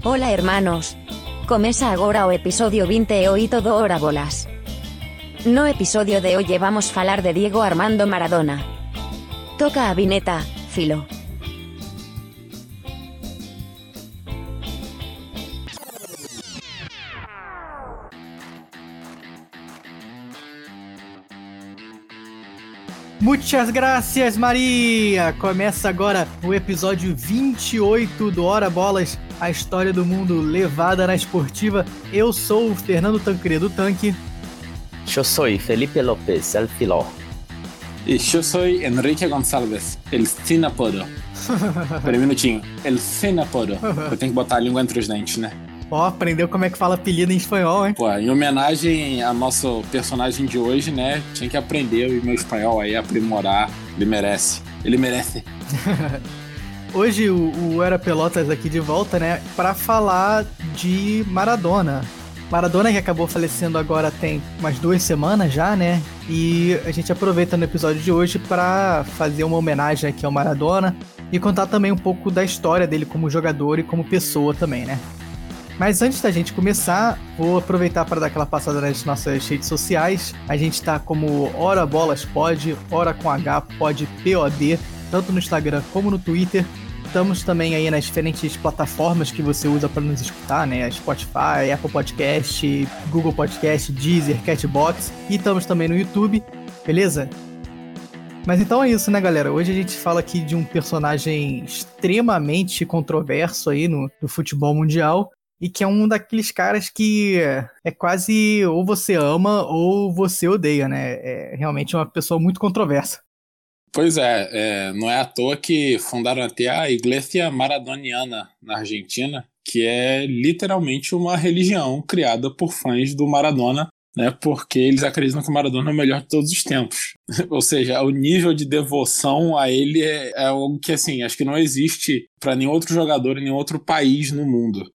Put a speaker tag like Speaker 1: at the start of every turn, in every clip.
Speaker 1: Hola hermanos. Começa agora o episodio 28 do Hora Bolas. No episodio de hoy vamos falar de Diego Armando Maradona. Toca a vineta, filo.
Speaker 2: Muitas graças, Maria! Começa agora o episódio 28 do Hora Bolas, a história do mundo levada na esportiva. Eu sou o Fernando Tancredo Tanque.
Speaker 3: Eu sou Felipe Lopes, el filó.
Speaker 4: E eu sou Enrique Gonçalves, el Sinapodo. Peraí um minutinho, el Sinapodo. Eu tenho que botar a língua entre os dentes, né?
Speaker 2: Ó, aprendeu como é que fala apelido em espanhol, hein?
Speaker 4: Pô, em homenagem ao nosso personagem de hoje, né? Tinha que aprender o meu espanhol aí, aprimorar. Ele merece. Ele merece.
Speaker 2: Hoje o, o Era Pelotas aqui de volta, né? Para falar de Maradona. Maradona que acabou falecendo agora tem umas duas semanas já, né? E a gente aproveita no episódio de hoje para fazer uma homenagem aqui ao Maradona e contar também um pouco da história dele como jogador e como pessoa também, né? Mas antes da gente começar, vou aproveitar para dar aquela passada nas nossas redes sociais. A gente está como Hora Bolas Pod, Hora com H, Pod POD, tanto no Instagram como no Twitter. Estamos também aí nas diferentes plataformas que você usa para nos escutar, né? Spotify, Apple Podcast, Google Podcast, Deezer, Catbox. E estamos também no YouTube, beleza? Mas então é isso, né, galera? Hoje a gente fala aqui de um personagem extremamente controverso aí no, no futebol mundial e que é um daqueles caras que é quase ou você ama ou você odeia, né? É realmente uma pessoa muito controversa.
Speaker 4: Pois é, é não é à toa que fundaram até a Igreja Maradoniana na Argentina, que é literalmente uma religião criada por fãs do Maradona, né? Porque eles acreditam que o Maradona é o melhor de todos os tempos. Ou seja, o nível de devoção a ele é, é algo que assim acho que não existe para nenhum outro jogador em nenhum outro país no mundo.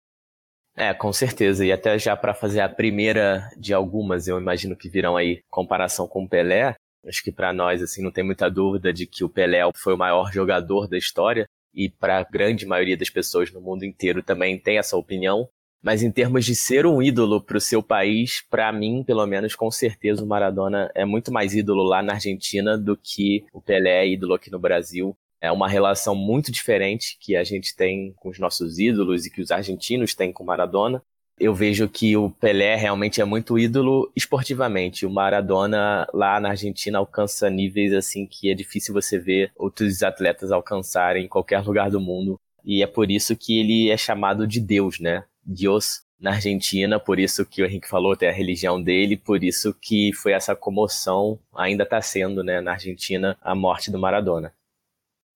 Speaker 3: É, com certeza. E até já para fazer a primeira de algumas, eu imagino que virão aí comparação com o Pelé. Acho que para nós assim não tem muita dúvida de que o Pelé foi o maior jogador da história e para a grande maioria das pessoas no mundo inteiro também tem essa opinião. Mas em termos de ser um ídolo para o seu país, para mim, pelo menos, com certeza o Maradona é muito mais ídolo lá na Argentina do que o Pelé é ídolo aqui no Brasil. É uma relação muito diferente que a gente tem com os nossos ídolos e que os argentinos têm com Maradona. Eu vejo que o Pelé realmente é muito ídolo esportivamente. O Maradona lá na Argentina alcança níveis assim que é difícil você ver outros atletas alcançarem em qualquer lugar do mundo. E é por isso que ele é chamado de Deus, né? Deus na Argentina, por isso que o Henrique falou, tem a religião dele, por isso que foi essa comoção, ainda está sendo, né, na Argentina, a morte do Maradona.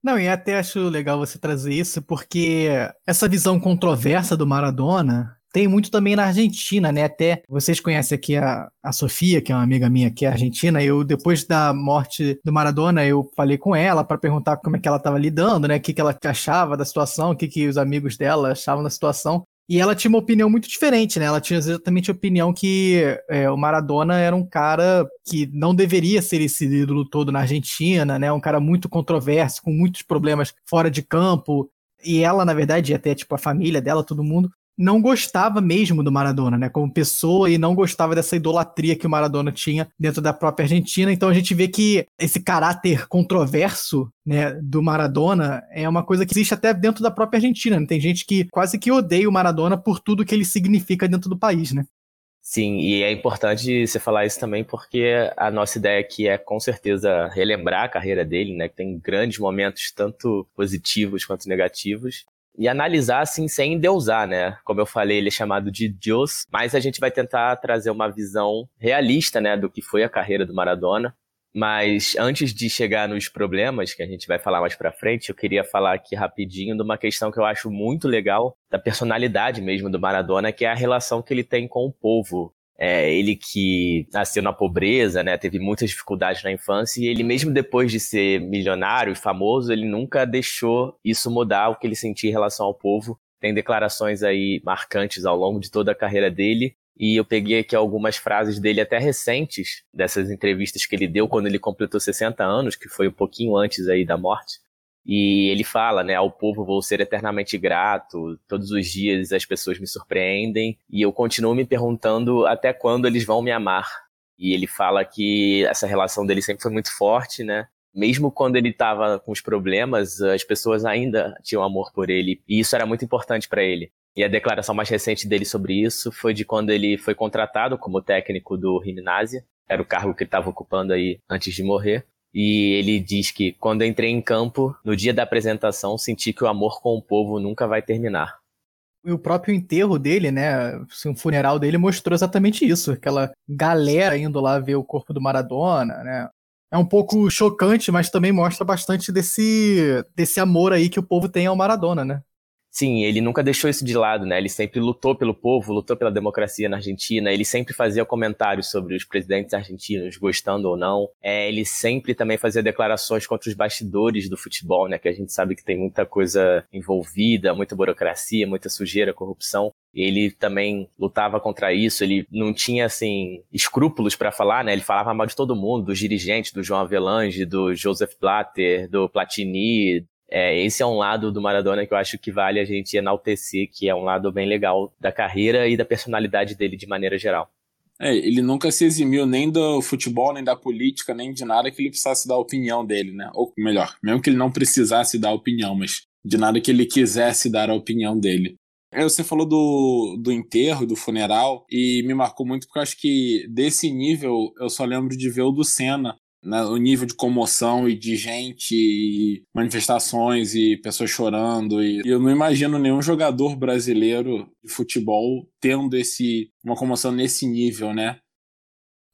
Speaker 2: Não, e até acho legal você trazer isso, porque essa visão controversa do Maradona tem muito também na Argentina, né? Até vocês conhecem aqui a, a Sofia, que é uma amiga minha que é argentina. Eu, depois da morte do Maradona, eu falei com ela para perguntar como é que ela estava lidando, né? O que, que ela achava da situação, o que, que os amigos dela achavam da situação. E ela tinha uma opinião muito diferente, né? Ela tinha exatamente a opinião que é, o Maradona era um cara que não deveria ser esse ídolo todo na Argentina, né? Um cara muito controverso, com muitos problemas fora de campo. E ela, na verdade, até tipo a família dela, todo mundo, não gostava mesmo do Maradona, né, como pessoa e não gostava dessa idolatria que o Maradona tinha dentro da própria Argentina. Então a gente vê que esse caráter controverso, né, do Maradona é uma coisa que existe até dentro da própria Argentina. Né? Tem gente que quase que odeia o Maradona por tudo que ele significa dentro do país, né?
Speaker 3: Sim, e é importante você falar isso também porque a nossa ideia aqui é com certeza relembrar a carreira dele, né? Que tem grandes momentos, tanto positivos quanto negativos, e analisar assim sem endeusar, né? Como eu falei, ele é chamado de Deus, mas a gente vai tentar trazer uma visão realista, né, do que foi a carreira do Maradona. Mas antes de chegar nos problemas que a gente vai falar mais para frente, eu queria falar aqui rapidinho de uma questão que eu acho muito legal da personalidade mesmo do Maradona, que é a relação que ele tem com o povo. É, ele que nasceu na pobreza, né, teve muitas dificuldades na infância e ele mesmo depois de ser milionário e famoso, ele nunca deixou isso mudar o que ele sentia em relação ao povo. Tem declarações aí marcantes ao longo de toda a carreira dele e eu peguei aqui algumas frases dele até recentes dessas entrevistas que ele deu quando ele completou 60 anos, que foi um pouquinho antes aí da morte. E ele fala, né, ao povo vou ser eternamente grato, todos os dias as pessoas me surpreendem e eu continuo me perguntando até quando eles vão me amar. E ele fala que essa relação dele sempre foi muito forte, né? Mesmo quando ele estava com os problemas, as pessoas ainda tinham amor por ele e isso era muito importante para ele. E a declaração mais recente dele sobre isso foi de quando ele foi contratado como técnico do Gimnasia, era o cargo que ele estava ocupando aí antes de morrer. E ele diz que quando entrei em campo, no dia da apresentação, senti que o amor com o povo nunca vai terminar.
Speaker 2: E o próprio enterro dele, né? Assim, o funeral dele mostrou exatamente isso. Aquela galera indo lá ver o corpo do Maradona, né? É um pouco chocante, mas também mostra bastante desse, desse amor aí que o povo tem ao Maradona, né?
Speaker 3: Sim, ele nunca deixou isso de lado, né? Ele sempre lutou pelo povo, lutou pela democracia na Argentina. Ele sempre fazia comentários sobre os presidentes argentinos, gostando ou não. É, ele sempre também fazia declarações contra os bastidores do futebol, né? Que a gente sabe que tem muita coisa envolvida, muita burocracia, muita sujeira, corrupção. Ele também lutava contra isso, ele não tinha, assim, escrúpulos para falar, né? Ele falava mal de todo mundo, dos dirigentes, do João Avelange, do Joseph Blatter, do Platini, é, esse é um lado do Maradona que eu acho que vale a gente enaltecer, que é um lado bem legal da carreira e da personalidade dele de maneira geral.
Speaker 4: É, ele nunca se eximiu nem do futebol, nem da política, nem de nada que ele precisasse dar a opinião dele, né? Ou melhor, mesmo que ele não precisasse dar a opinião, mas de nada que ele quisesse dar a opinião dele. É, você falou do, do enterro, do funeral, e me marcou muito porque eu acho que desse nível eu só lembro de ver o do Senna né, o nível de comoção e de gente, e manifestações e pessoas chorando. E, eu não imagino nenhum jogador brasileiro de futebol tendo esse, uma comoção nesse nível, né?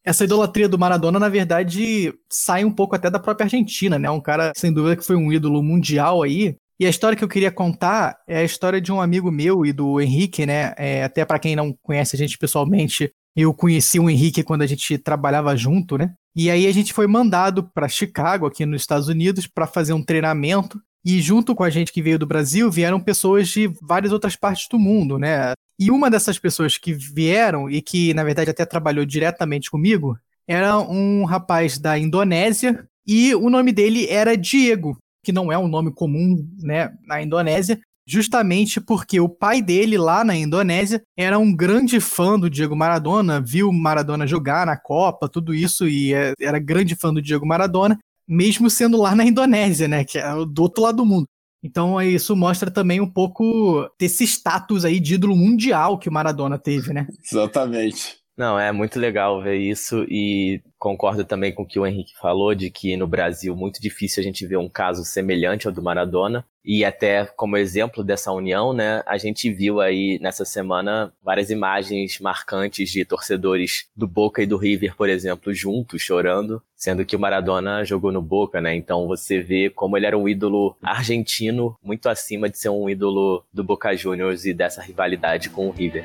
Speaker 2: Essa idolatria do Maradona, na verdade, sai um pouco até da própria Argentina, né? Um cara, sem dúvida, que foi um ídolo mundial aí. E a história que eu queria contar é a história de um amigo meu e do Henrique, né? É, até para quem não conhece a gente pessoalmente, eu conheci o Henrique quando a gente trabalhava junto, né? E aí a gente foi mandado para Chicago, aqui nos Estados Unidos, para fazer um treinamento. E junto com a gente que veio do Brasil, vieram pessoas de várias outras partes do mundo, né? E uma dessas pessoas que vieram e que, na verdade, até trabalhou diretamente comigo, era um rapaz da Indonésia e o nome dele era Diego, que não é um nome comum, né, na Indonésia, justamente porque o pai dele lá na Indonésia era um grande fã do Diego Maradona, viu Maradona jogar na Copa, tudo isso e é, era grande fã do Diego Maradona, mesmo sendo lá na Indonésia, né, que é do outro lado do mundo. Então isso mostra também um pouco desse status aí de ídolo mundial que o Maradona teve, né?
Speaker 4: Exatamente.
Speaker 3: Não, é muito legal ver isso e concordo também com o que o Henrique falou de que no Brasil muito difícil a gente ver um caso semelhante ao do Maradona e até como exemplo dessa união, né, a gente viu aí nessa semana várias imagens marcantes de torcedores do Boca e do River, por exemplo, juntos chorando, sendo que o Maradona jogou no Boca, né? Então você vê como ele era um ídolo argentino muito acima de ser um ídolo do Boca Juniors e dessa rivalidade com o River.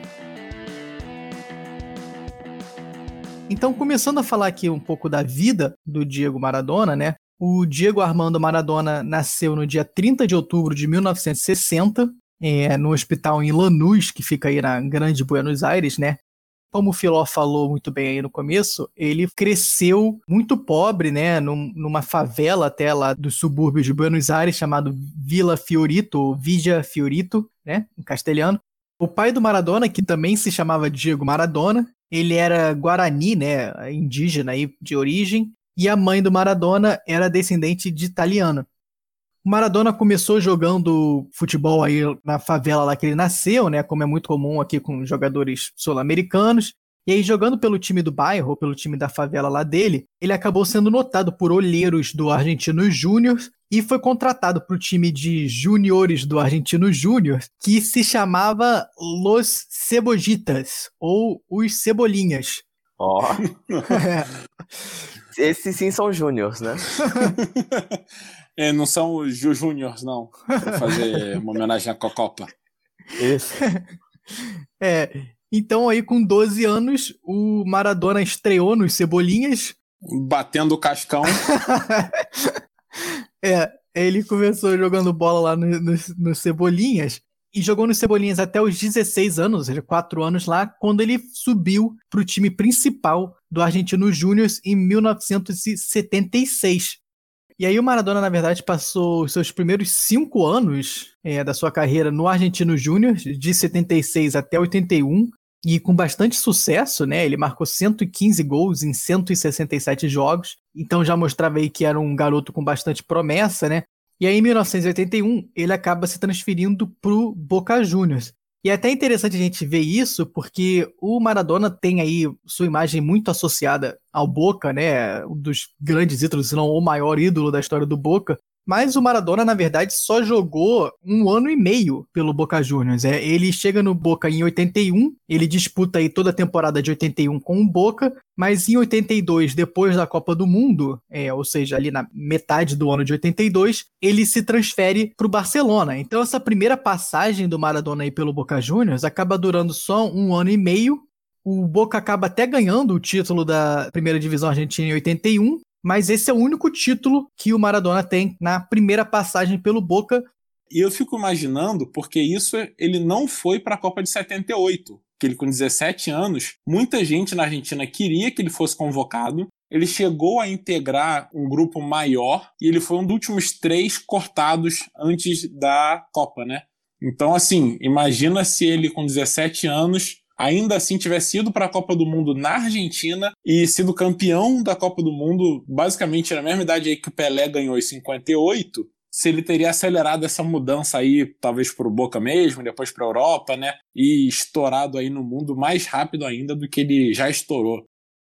Speaker 2: Então, começando a falar aqui um pouco da vida do Diego Maradona, né? O Diego Armando Maradona nasceu no dia 30 de outubro de 1960, é, no hospital em Lanús, que fica aí na Grande Buenos Aires, né? Como o Filó falou muito bem aí no começo, ele cresceu muito pobre, né? Num, numa favela até lá dos subúrbios de Buenos Aires, chamado Vila Fiorito, ou Vigia Fiorito, né? Em castelhano. O pai do Maradona, que também se chamava Diego Maradona, ele era guarani, né, indígena aí de origem, e a mãe do Maradona era descendente de italiana. O Maradona começou jogando futebol aí na favela lá que ele nasceu, né, como é muito comum aqui com jogadores sul-americanos, e aí, jogando pelo time do bairro, ou pelo time da favela lá dele, ele acabou sendo notado por olheiros do Argentino Júnior e foi contratado para o time de juniores do Argentino Júnior, que se chamava Los Cebollitas, ou os Cebolinhas.
Speaker 3: Ó. Oh. Esses sim são júniors, né?
Speaker 4: é, não são os Júniors, não. Pra fazer uma homenagem à Cocopa.
Speaker 3: Isso.
Speaker 2: é, então, aí, com 12 anos, o Maradona estreou nos Cebolinhas.
Speaker 4: Batendo o cascão.
Speaker 2: é, ele começou jogando bola lá nos no, no Cebolinhas e jogou nos Cebolinhas até os 16 anos, ou seja, 4 anos lá, quando ele subiu para o time principal do Argentino Júnior em 1976. E aí o Maradona, na verdade, passou os seus primeiros cinco anos é, da sua carreira no Argentino Júnior, de 76 até 81, e com bastante sucesso, né? Ele marcou 115 gols em 167 jogos, então já mostrava aí que era um garoto com bastante promessa, né? E aí, em 1981, ele acaba se transferindo pro Boca Juniors. E é até interessante a gente ver isso, porque o Maradona tem aí sua imagem muito associada ao Boca, né? Um dos grandes ídolos, se não o maior ídolo da história do Boca. Mas o Maradona, na verdade, só jogou um ano e meio pelo Boca Juniors. É, ele chega no Boca em 81, ele disputa aí toda a temporada de 81 com o Boca, mas em 82, depois da Copa do Mundo, é, ou seja, ali na metade do ano de 82, ele se transfere para o Barcelona. Então essa primeira passagem do Maradona aí pelo Boca Juniors acaba durando só um ano e meio. O Boca acaba até ganhando o título da primeira divisão argentina em 81, mas esse é o único título que o Maradona tem na primeira passagem pelo Boca.
Speaker 4: E eu fico imaginando, porque isso ele não foi para a Copa de 78, que ele com 17 anos, muita gente na Argentina queria que ele fosse convocado. Ele chegou a integrar um grupo maior e ele foi um dos últimos três cortados antes da Copa, né? Então, assim, imagina se ele com 17 anos ainda assim tivesse ido para a Copa do Mundo na Argentina e sido campeão da Copa do Mundo, basicamente na mesma idade aí que o Pelé ganhou em 58, se ele teria acelerado essa mudança aí, talvez para o Boca mesmo, depois para a Europa, né? E estourado aí no mundo mais rápido ainda do que ele já estourou.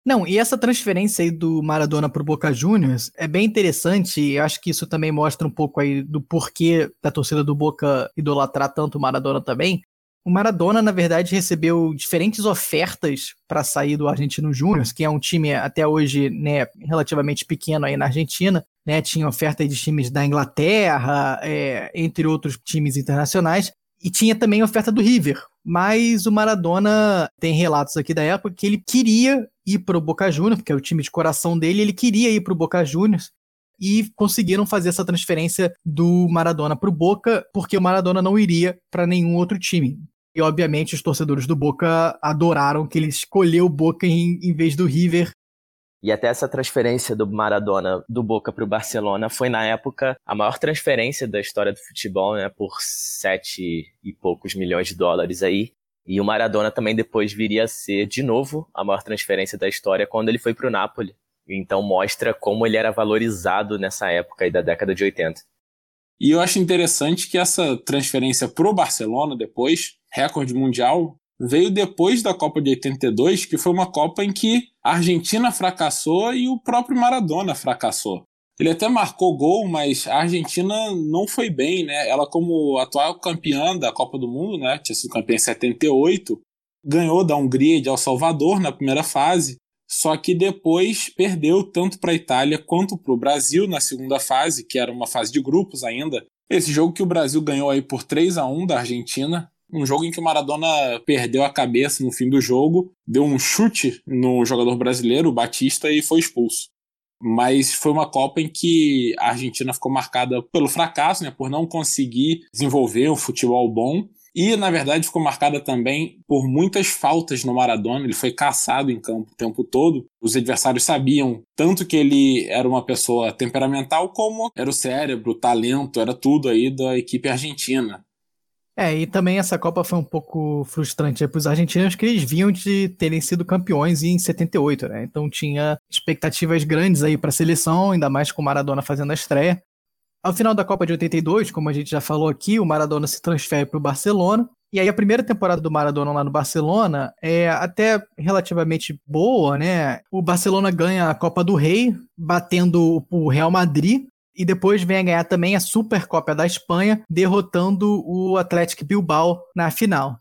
Speaker 2: Não, e essa transferência aí do Maradona pro Boca Juniors é bem interessante, e acho que isso também mostra um pouco aí do porquê da torcida do Boca idolatrar tanto o Maradona também, o Maradona, na verdade, recebeu diferentes ofertas para sair do Argentino Júnior, que é um time até hoje né, relativamente pequeno aí na Argentina. Né, tinha oferta de times da Inglaterra, é, entre outros times internacionais, e tinha também oferta do River. Mas o Maradona tem relatos aqui da época que ele queria ir para o Boca Juniors, porque é o time de coração dele, ele queria ir para o Boca Juniors, e conseguiram fazer essa transferência do Maradona para o Boca, porque o Maradona não iria para nenhum outro time. E obviamente os torcedores do Boca adoraram que ele escolheu o Boca em, em vez do River.
Speaker 3: E até essa transferência do Maradona do Boca para o Barcelona foi na época a maior transferência da história do futebol, né, por sete e poucos milhões de dólares aí. E o Maradona também depois viria a ser de novo a maior transferência da história quando ele foi para o Napoli. Então mostra como ele era valorizado nessa época aí da década de 80.
Speaker 4: E eu acho interessante que essa transferência pro Barcelona depois recorde mundial, veio depois da Copa de 82, que foi uma Copa em que a Argentina fracassou e o próprio Maradona fracassou. Ele até marcou gol, mas a Argentina não foi bem, né? Ela, como atual campeã da Copa do Mundo, né? Tinha sido campeã em 78, ganhou da Hungria e de El Salvador na primeira fase, só que depois perdeu tanto para a Itália quanto para o Brasil na segunda fase, que era uma fase de grupos ainda. Esse jogo que o Brasil ganhou aí por 3 a 1 da Argentina, um jogo em que o Maradona perdeu a cabeça no fim do jogo, deu um chute no jogador brasileiro, o Batista, e foi expulso. Mas foi uma Copa em que a Argentina ficou marcada pelo fracasso, né, por não conseguir desenvolver um futebol bom. E, na verdade, ficou marcada também por muitas faltas no Maradona. Ele foi caçado em campo o tempo todo. Os adversários sabiam tanto que ele era uma pessoa temperamental, como era o cérebro, o talento, era tudo aí da equipe argentina.
Speaker 2: É, e também essa Copa foi um pouco frustrante para os argentinos, que eles vinham de terem sido campeões em 78, né? Então tinha expectativas grandes aí para a seleção, ainda mais com o Maradona fazendo a estreia. Ao final da Copa de 82, como a gente já falou aqui, o Maradona se transfere para o Barcelona. E aí a primeira temporada do Maradona lá no Barcelona é até relativamente boa, né? O Barcelona ganha a Copa do Rei, batendo o Real Madrid e depois vem a ganhar também a Supercopa da Espanha, derrotando o Atlético Bilbao na final.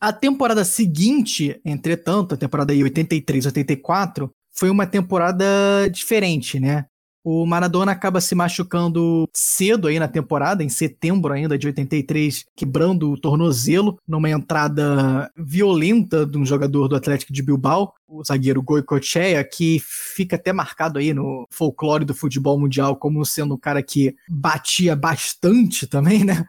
Speaker 2: A temporada seguinte, entretanto, a temporada 83-84, foi uma temporada diferente, né? O Maradona acaba se machucando cedo aí na temporada, em setembro ainda de 83, quebrando o tornozelo numa entrada violenta de um jogador do Atlético de Bilbao, o zagueiro Goicoechea, que fica até marcado aí no folclore do futebol mundial como sendo um cara que batia bastante também, né?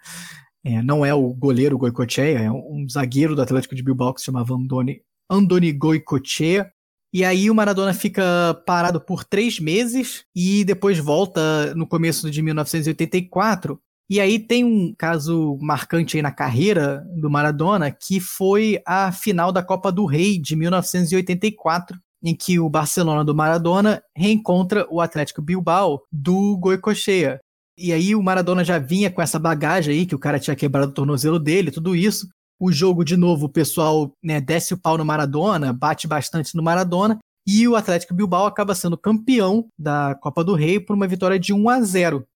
Speaker 2: É, não é o goleiro Goicoechea, é um zagueiro do Atlético de Bilbao que se chamava Andoni, Andoni Goicoechea, E aí o Maradona fica parado por três meses e depois volta no começo de 1984. E aí tem um caso marcante aí na carreira do Maradona, que foi a final da Copa do Rei de 1984, em que o Barcelona do Maradona reencontra o Atlético Bilbao do Goicoechea. E aí o Maradona já vinha com essa bagagem aí, que o cara tinha quebrado o tornozelo dele, tudo isso. O jogo, de novo, o pessoal né, desce o pau no Maradona, bate bastante no Maradona, e o Atlético Bilbao acaba sendo campeão da Copa do Rei por uma vitória de 1 a 0.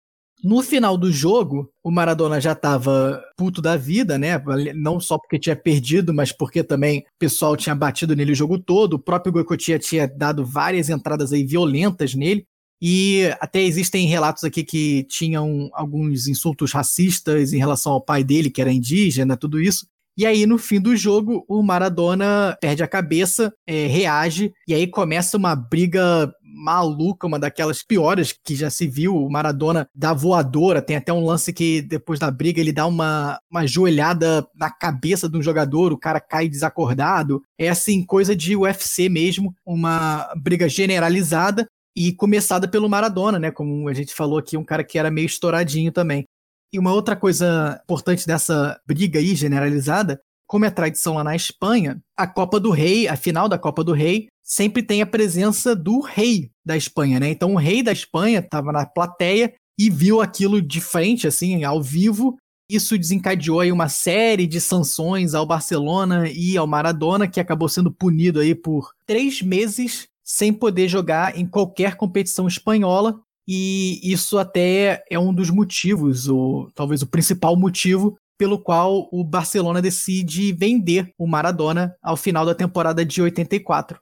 Speaker 2: No final do jogo, o Maradona já estava puto da vida, né? Não só porque tinha perdido, mas porque também o pessoal tinha batido nele o jogo todo. O próprio Goicoechea tinha dado várias entradas aí violentas nele. E até existem relatos aqui que tinham alguns insultos racistas em relação ao pai dele, que era indígena, tudo isso. E aí, no fim do jogo, o Maradona perde a cabeça, é, reage, e aí começa uma briga maluca, uma daquelas piores que já se viu. O Maradona da voadora, tem até um lance que depois da briga ele dá uma, uma joelhada na cabeça de um jogador, o cara cai desacordado. É assim, coisa de UFC mesmo, uma briga generalizada e começada pelo Maradona, né? Como a gente falou aqui, um cara que era meio estouradinho também. E uma outra coisa importante dessa briga aí generalizada, como é tradição lá na Espanha, a Copa do Rei, a final da Copa do Rei, sempre tem a presença do rei da Espanha, né? Então o rei da Espanha estava na plateia e viu aquilo de frente, assim, ao vivo. Isso desencadeou aí uma série de sanções ao Barcelona e ao Maradona, que acabou sendo punido aí por três meses sem poder jogar em qualquer competição espanhola e isso até é um dos motivos, ou talvez o principal motivo, pelo qual o Barcelona decide vender o Maradona ao final da temporada de 84.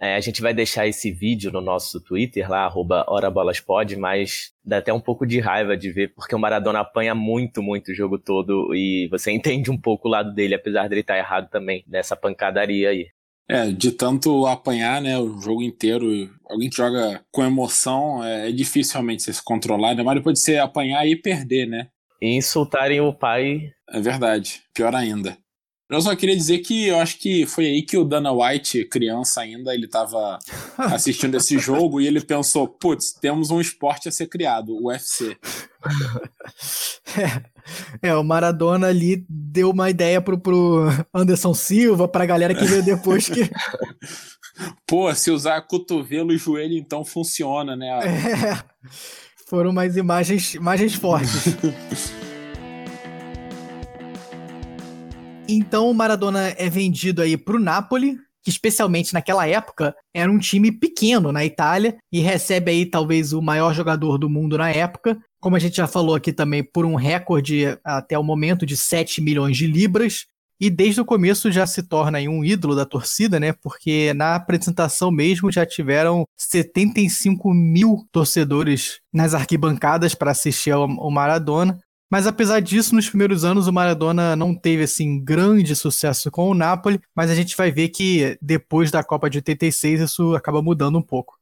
Speaker 3: É, a gente vai deixar esse vídeo no nosso Twitter lá, HoraBolasPod, mas dá até um pouco de raiva de ver, porque o Maradona apanha muito, muito o jogo todo e você entende um pouco o lado dele, apesar dele estar errado também nessa pancadaria aí.
Speaker 4: É, de tanto apanhar, né, o jogo inteiro, alguém que joga com emoção, é, é difícil realmente você se controlar, ainda mais depois de você apanhar e perder, né?
Speaker 3: E insultarem o pai.
Speaker 4: É verdade, pior ainda. Eu só queria dizer que eu acho que foi aí que o Dana White, criança ainda, ele tava assistindo esse jogo e ele pensou, putz, temos um esporte a ser criado, o UFC.
Speaker 2: É, é, o Maradona ali deu uma ideia pro, pro Anderson Silva, pra galera que veio depois que...
Speaker 4: Pô, se usar cotovelo e joelho, então funciona, né?
Speaker 2: É, foram mais imagens, imagens fortes. Então o Maradona é vendido aí pro Napoli, que especialmente naquela época era um time pequeno na Itália e recebe aí talvez o maior jogador do mundo na época, como a gente já falou aqui também, por um recorde até o momento de 7 milhões de libras. E desde o começo já se torna um ídolo da torcida, né? Porque na apresentação mesmo já tiveram 75 mil torcedores nas arquibancadas para assistir ao Maradona. Mas apesar disso, nos primeiros anos o Maradona não teve assim grande sucesso com o Napoli, mas a gente vai ver que depois da Copa de 86 isso acaba mudando um pouco.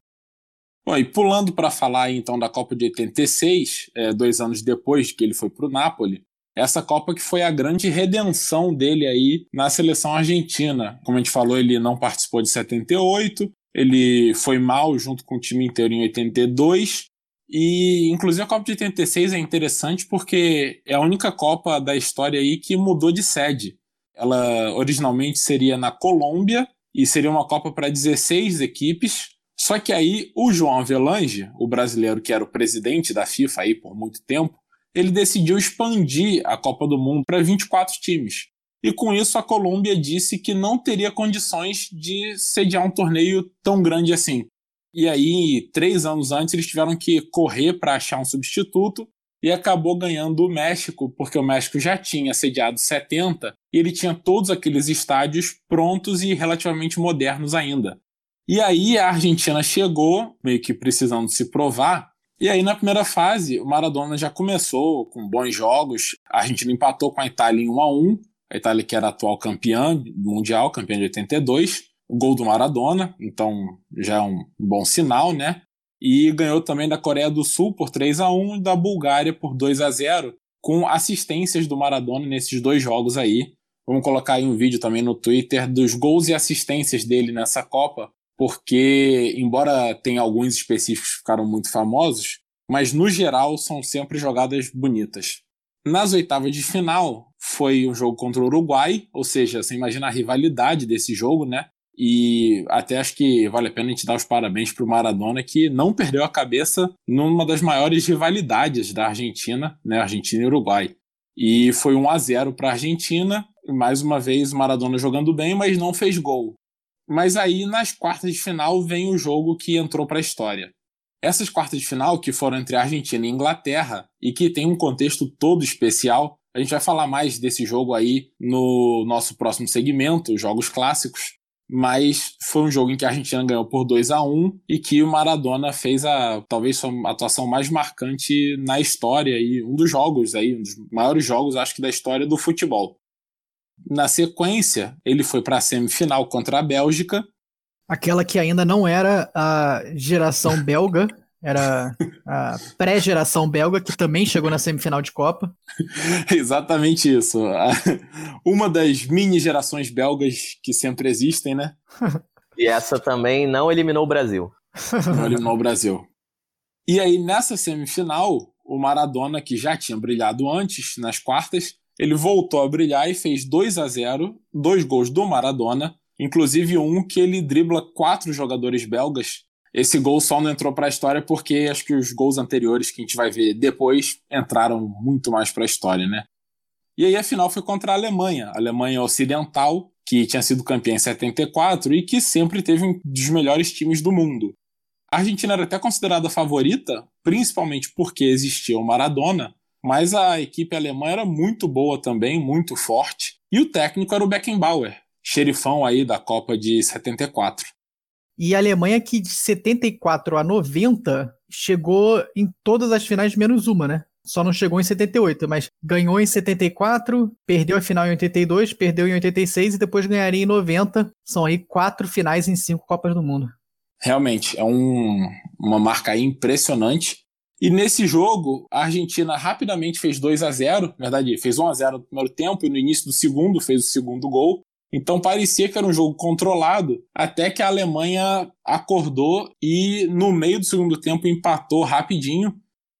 Speaker 4: Bom, e pulando para falar então da Copa de 86, é, dois anos depois que ele foi para o Napoli, essa Copa que foi a grande redenção dele aí na seleção argentina. Como a gente falou, ele não participou de 78, ele foi mal junto com o time inteiro em 82 e, inclusive, a Copa de 86 é interessante porque é a única Copa da história aí que mudou de sede. Ela originalmente seria na Colômbia e seria uma Copa para 16 equipes. Só que aí o João Avelange, o brasileiro que era o presidente da FIFA aí por muito tempo, ele decidiu expandir a Copa do Mundo para 24 times. E com isso a Colômbia disse que não teria condições de sediar um torneio tão grande assim. E aí, três anos antes, eles tiveram que correr para achar um substituto e acabou ganhando o México, porque o México já tinha sediado 70 e ele tinha todos aqueles estádios prontos e relativamente modernos ainda. E aí a Argentina chegou, meio que precisando se provar, e aí na primeira fase o Maradona já começou com bons jogos, a Argentina empatou com a Itália em 1 a 1, a Itália que era atual campeã mundial, campeã de 82, o gol do Maradona, então já é um bom sinal, né? E ganhou também da Coreia do Sul por 3 a 1 e da Bulgária por 2 a 0 com assistências do Maradona nesses dois jogos aí. Vamos colocar aí um vídeo também no Twitter dos gols e assistências dele nessa Copa, porque, embora tenha alguns específicos que ficaram muito famosos, mas no geral são sempre jogadas bonitas. Nas oitavas de final, foi um jogo contra o Uruguai, ou seja, você imagina a rivalidade desse jogo, né? E até acho que vale a pena a gente dar os parabéns para o Maradona, que não perdeu a cabeça numa das maiores rivalidades da Argentina, né? Argentina e Uruguai. E foi 1 a 0 para a Argentina, mais uma vez Maradona jogando bem, mas não fez gol. Mas aí nas quartas de final vem o jogo que entrou para a história. Essas quartas de final, que foram entre Argentina e Inglaterra, e que tem um contexto todo especial, a gente vai falar mais desse jogo aí no nosso próximo segmento, Jogos Clássicos. Mas foi um jogo em que a Argentina ganhou por 2 a 1 e que o Maradona fez a talvez sua atuação mais marcante na história e um dos jogos aí, um dos maiores jogos acho que da história do futebol. Na sequência, ele foi para a semifinal contra a Bélgica.
Speaker 2: Aquela que ainda não era a geração belga, era a pré-geração belga, que também chegou na semifinal de Copa.
Speaker 4: Exatamente isso. Uma das mini gerações belgas que sempre existem, né?
Speaker 3: E essa também não eliminou o Brasil.
Speaker 4: Não eliminou o Brasil. E aí, nessa semifinal, o Maradona, que já tinha brilhado antes, nas quartas, ele voltou a brilhar e fez 2 a 0 dois gols do Maradona, inclusive um que ele dribla quatro jogadores belgas. Esse gol só não entrou para a história porque acho que os gols anteriores que a gente vai ver depois entraram muito mais para a história, né? E aí a final foi contra a Alemanha, a Alemanha Ocidental, que tinha sido campeã em 74 e que sempre teve um dos melhores times do mundo. A Argentina era até considerada favorita, principalmente porque existia o Maradona, mas a equipe alemã era muito boa também, muito forte. E o técnico era o Beckenbauer, xerifão aí da Copa de 74.
Speaker 2: E a Alemanha que de 74 a 90 chegou em todas as finais menos uma, né? Só não chegou em 78, mas ganhou em 74, perdeu a final em 82, perdeu em 86 e depois ganharia em 90. São aí quatro finais em cinco Copas do Mundo.
Speaker 4: Realmente, é um, uma marca impressionante. E nesse jogo, a Argentina rapidamente fez 2 a 0 na verdade, fez 1 a 0 no primeiro tempo e no início do segundo fez o segundo gol. Então parecia que era um jogo controlado, até que a Alemanha acordou e no meio do segundo tempo empatou rapidinho.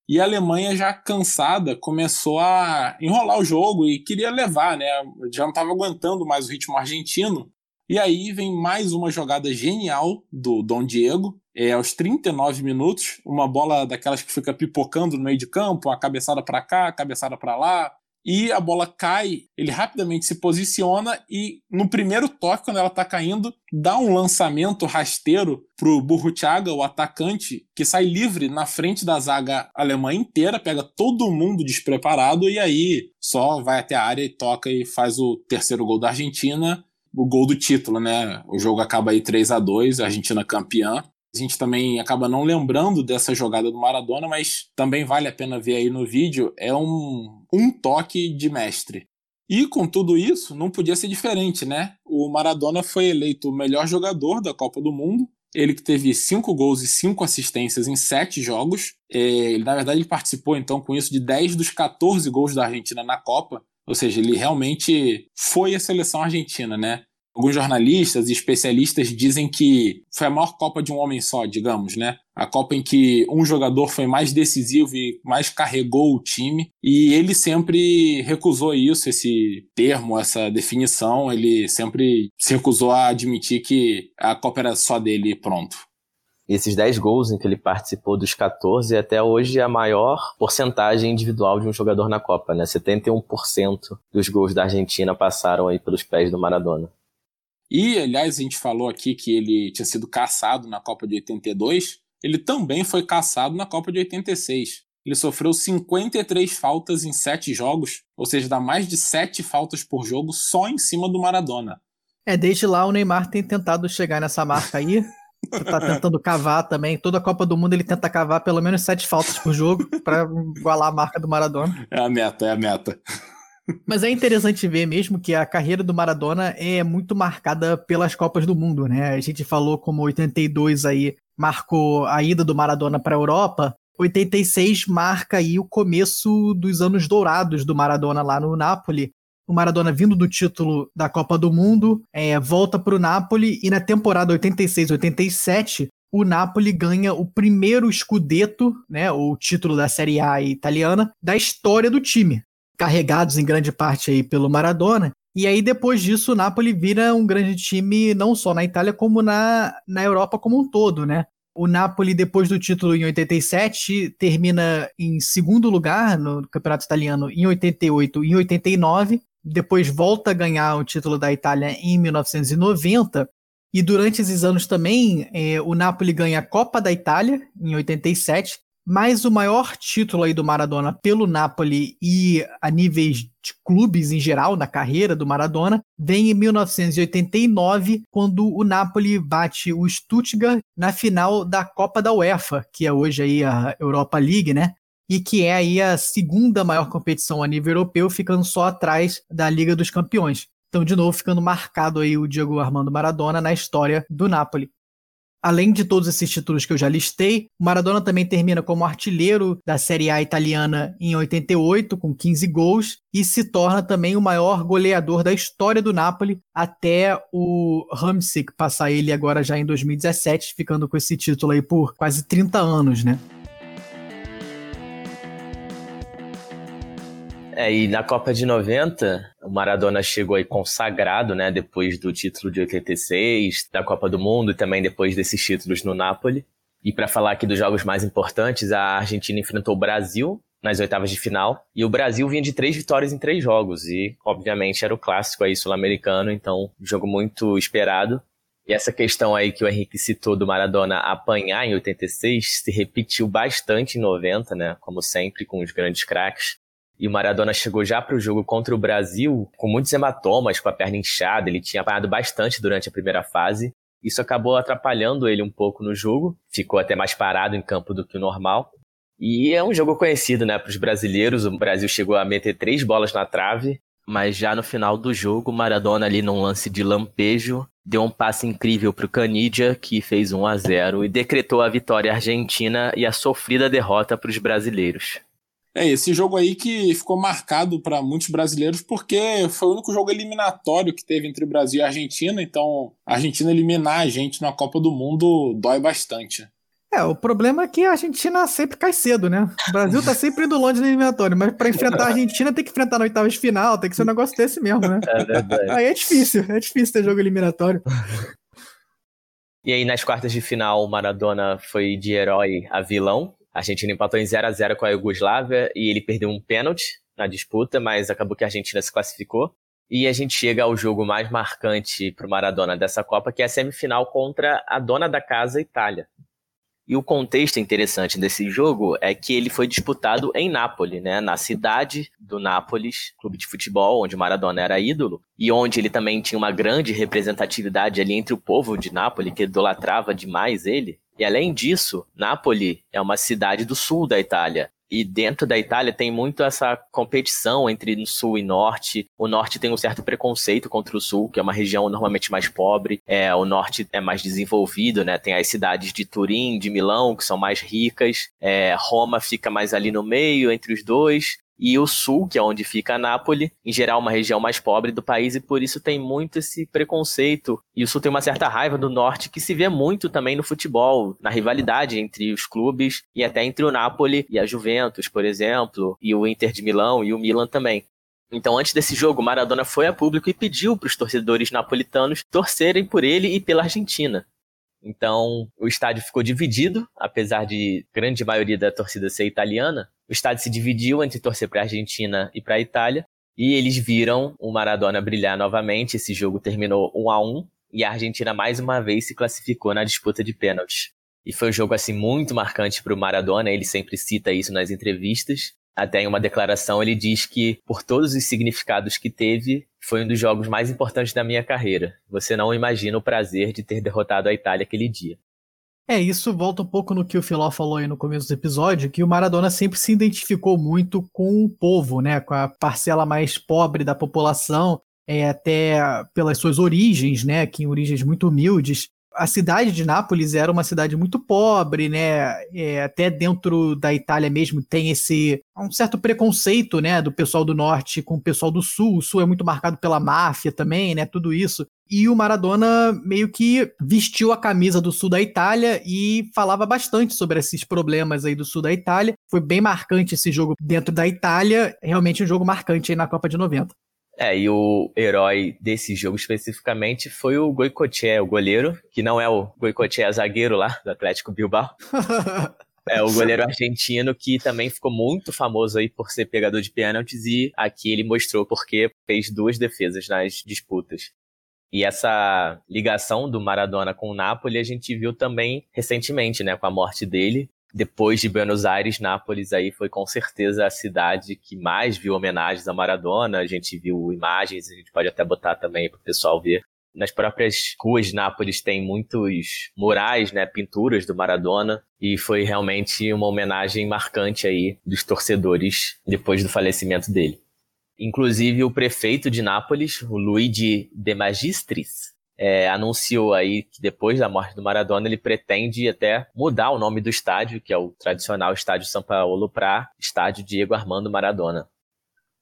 Speaker 4: E a Alemanha, já cansada, começou a enrolar o jogo e queria levar, né? Já não estava aguentando mais o ritmo argentino. E aí vem mais uma jogada genial do Dom Diego, é, aos 39 minutos, uma bola daquelas que fica pipocando no meio de campo, uma cabeçada para cá, cabeçada para lá, e a bola cai, ele rapidamente se posiciona e no primeiro toque, quando ela está caindo, dá um lançamento rasteiro pro Burruchaga, o atacante, que sai livre na frente da zaga alemã inteira, pega todo mundo despreparado e aí só vai até a área e toca e faz o terceiro gol da Argentina, o gol do título, né? O jogo acaba aí 3 a 2 a Argentina campeã a gente também acaba não lembrando dessa jogada do Maradona, mas também vale a pena ver aí no vídeo. É um, um toque de mestre. E com tudo isso, não podia ser diferente, né? O Maradona foi eleito o melhor jogador da Copa do Mundo. Ele que teve cinco gols e cinco assistências em sete jogos. É, ele, na verdade, ele participou então com isso de 10 dos 14 gols da Argentina na Copa. Ou seja, ele realmente foi a seleção argentina, né? Alguns jornalistas e especialistas dizem que foi a maior Copa de um homem só, digamos, né? A Copa em que um jogador foi mais decisivo e mais carregou o time. E ele sempre recusou isso, esse termo, essa definição. Ele sempre se recusou a admitir que a Copa era só dele e pronto.
Speaker 3: Esses 10 gols em que ele participou dos 14 até hoje é a maior porcentagem individual de um jogador na Copa, né? 71% dos gols da Argentina passaram aí pelos pés do Maradona.
Speaker 4: E, aliás, a gente falou aqui que ele tinha sido caçado na Copa de 82. Ele também foi caçado na Copa de 86. Ele sofreu 53 faltas em 7 jogos, ou seja, dá mais de 7 faltas por jogo só em cima do Maradona.
Speaker 2: É, desde lá o Neymar tem tentado chegar nessa marca aí. tá tentando cavar também. Toda a Copa do Mundo ele tenta cavar pelo menos 7 faltas por jogo para igualar a marca do Maradona.
Speaker 4: É a meta, é a meta.
Speaker 2: Mas é interessante ver mesmo que a carreira do Maradona é muito marcada pelas Copas do Mundo, né? A gente falou como 82 aí marcou a ida do Maradona para a Europa. 86 marca aí o começo dos anos dourados do Maradona lá no Napoli. o Maradona vindo do título da Copa do Mundo, é, volta para o Napoli e na temporada 86-87 o Napoli ganha o primeiro escudeto, né, o título da Série A italiana, da história do time, carregados em grande parte aí pelo Maradona. E aí, depois disso, o Napoli vira um grande time não só na Itália, como na, na Europa como um todo, né? O Napoli, depois do título em 87, termina em segundo lugar no Campeonato Italiano em 88 e 89. Depois volta a ganhar o título da Itália em 1990 e durante esses anos também, é, o Napoli ganha a Copa da Itália, em 87, mas o maior título aí do Maradona pelo Napoli e a níveis de clubes em geral, na carreira do Maradona, vem em 1989, quando o Napoli bate o Stuttgart na final da Copa da UEFA, que é hoje aí a Europa League, né? E que é aí a segunda maior competição a nível europeu, ficando só atrás da Liga dos Campeões. Então, de novo, ficando marcado aí o Diego Armando Maradona na história do Napoli. Além de todos esses títulos que eu já listei, Maradona também termina como artilheiro da Série A italiana em 88, com 15 gols, e se torna também o maior goleador da história do Napoli, até o Hamsik passar ele agora já em 2017, ficando com esse título aí por quase 30 anos, né?
Speaker 3: É, e na Copa de 90, o Maradona chegou aí consagrado, né, depois do título de 86, da Copa do Mundo e também depois desses títulos no Napoli. E para falar aqui dos jogos mais importantes, a Argentina enfrentou o Brasil nas oitavas de final, e o Brasil vinha de três vitórias em três jogos, e obviamente era o clássico aí sul-americano, então jogo muito esperado. E essa questão aí que o Henrique citou do Maradona apanhar em 86 se repetiu bastante em 90, né? Como sempre, com os grandes craques. E o Maradona chegou já para o jogo contra o Brasil com muitos hematomas, com a perna inchada. Ele tinha apanhado bastante durante a primeira fase. Isso acabou atrapalhando ele um pouco no jogo. Ficou até mais parado em campo do que o normal. E é um jogo conhecido, né, para os brasileiros. O Brasil chegou a meter três bolas na trave. Mas já no final do jogo, Maradona ali num lance de lampejo, deu um passe incrível para o Canidia, que fez 1 a 0 e decretou a vitória argentina e a sofrida derrota para os brasileiros.
Speaker 4: É, esse jogo aí que ficou marcado para muitos brasileiros porque foi o único jogo eliminatório que teve entre Brasil e Argentina, então a Argentina eliminar a gente na Copa do Mundo dói bastante.
Speaker 2: É, o problema é que a Argentina sempre cai cedo, né? O Brasil tá sempre indo longe no eliminatório, mas para enfrentar a Argentina tem que enfrentar na oitava de final, tem que ser um negócio desse mesmo, né? É verdade. Aí é difícil, é difícil ter jogo eliminatório.
Speaker 3: E aí, nas quartas de final, o Maradona foi de herói a vilão, a Argentina empatou em 0 a 0 com a Iugoslávia e ele perdeu um pênalti na disputa, mas acabou que a Argentina se classificou. E a gente chega ao jogo mais marcante para o Maradona dessa Copa, que é a semifinal contra a dona da casa, Itália. E o contexto interessante desse jogo é que ele foi disputado em Nápoles, né, na cidade do Nápoles, clube de futebol, onde Maradona era ídolo, e onde ele também tinha uma grande representatividade ali entre o povo de Nápoles, que idolatrava demais ele. E além disso, Nápoles é uma cidade do sul da Itália. E dentro da Itália tem muito essa competição entre sul e norte. O norte tem um certo preconceito contra o sul, que é uma região normalmente mais pobre. É, o norte é mais desenvolvido, né? Tem as cidades de Turim, de Milão, que são mais ricas. É, Roma fica mais ali no meio, entre os dois e o sul, que é onde fica Nápoles, em geral uma região mais pobre do país e por isso tem muito esse preconceito. E o sul tem uma certa raiva do norte que se vê muito também no futebol, na rivalidade entre os clubes e até entre o Nápoles e a Juventus, por exemplo, e o Inter de Milão e o Milan também. Então, antes desse jogo, Maradona foi a público e pediu para os torcedores napolitanos torcerem por ele e pela Argentina. Então, o estádio ficou dividido, apesar de grande maioria da torcida ser italiana. O estádio se dividiu entre torcer para a Argentina e para a Itália. E eles viram o Maradona brilhar novamente. Esse jogo terminou 1 a 1 e a Argentina mais uma vez se classificou na disputa de pênaltis. E foi um jogo assim muito marcante para o Maradona, ele sempre cita isso nas entrevistas. Até em uma declaração ele diz que, por todos os significados que teve, foi um dos jogos mais importantes da minha carreira. Você não imagina o prazer de ter derrotado a Itália aquele dia.
Speaker 2: É, isso volta um pouco no que o Filó falou aí no começo do episódio, que o Maradona sempre se identificou muito com o povo, né, com a parcela mais pobre da população, é, até pelas suas origens, né, que em origens muito humildes, a cidade de Nápoles era uma cidade muito pobre, né? É, até dentro da Itália mesmo tem esse um certo preconceito, né, do pessoal do norte com o pessoal do sul. O sul é muito marcado pela máfia também, né? Tudo isso. E o Maradona meio que vestiu a camisa do sul da Itália e falava bastante sobre esses problemas aí do sul da Itália. Foi bem marcante esse jogo dentro da Itália, realmente um jogo marcante aí na Copa de 90.
Speaker 3: É, e o herói desse jogo especificamente foi o Goicoechea, o goleiro, que não é o Goicoechea zagueiro lá do Atlético Bilbao. é o goleiro argentino que também ficou muito famoso aí por ser pegador de pênaltis e aqui ele mostrou porque fez duas defesas nas disputas. E essa ligação do Maradona com o Napoli a gente viu também recentemente, né, com a morte dele depois de Buenos Aires, Nápoles aí foi com certeza a cidade que mais viu homenagens a Maradona. A gente viu imagens, a gente pode até botar também para o pessoal ver. Nas próprias ruas de Nápoles tem muitos murais, né, pinturas do Maradona, e foi realmente uma homenagem marcante aí dos torcedores depois do falecimento dele. Inclusive o prefeito de Nápoles, o Luigi De Magistris, é, anunciou aí que depois da morte do Maradona ele pretende até mudar o nome do estádio, que é o tradicional Estádio São Paulo, para Estádio Diego Armando Maradona.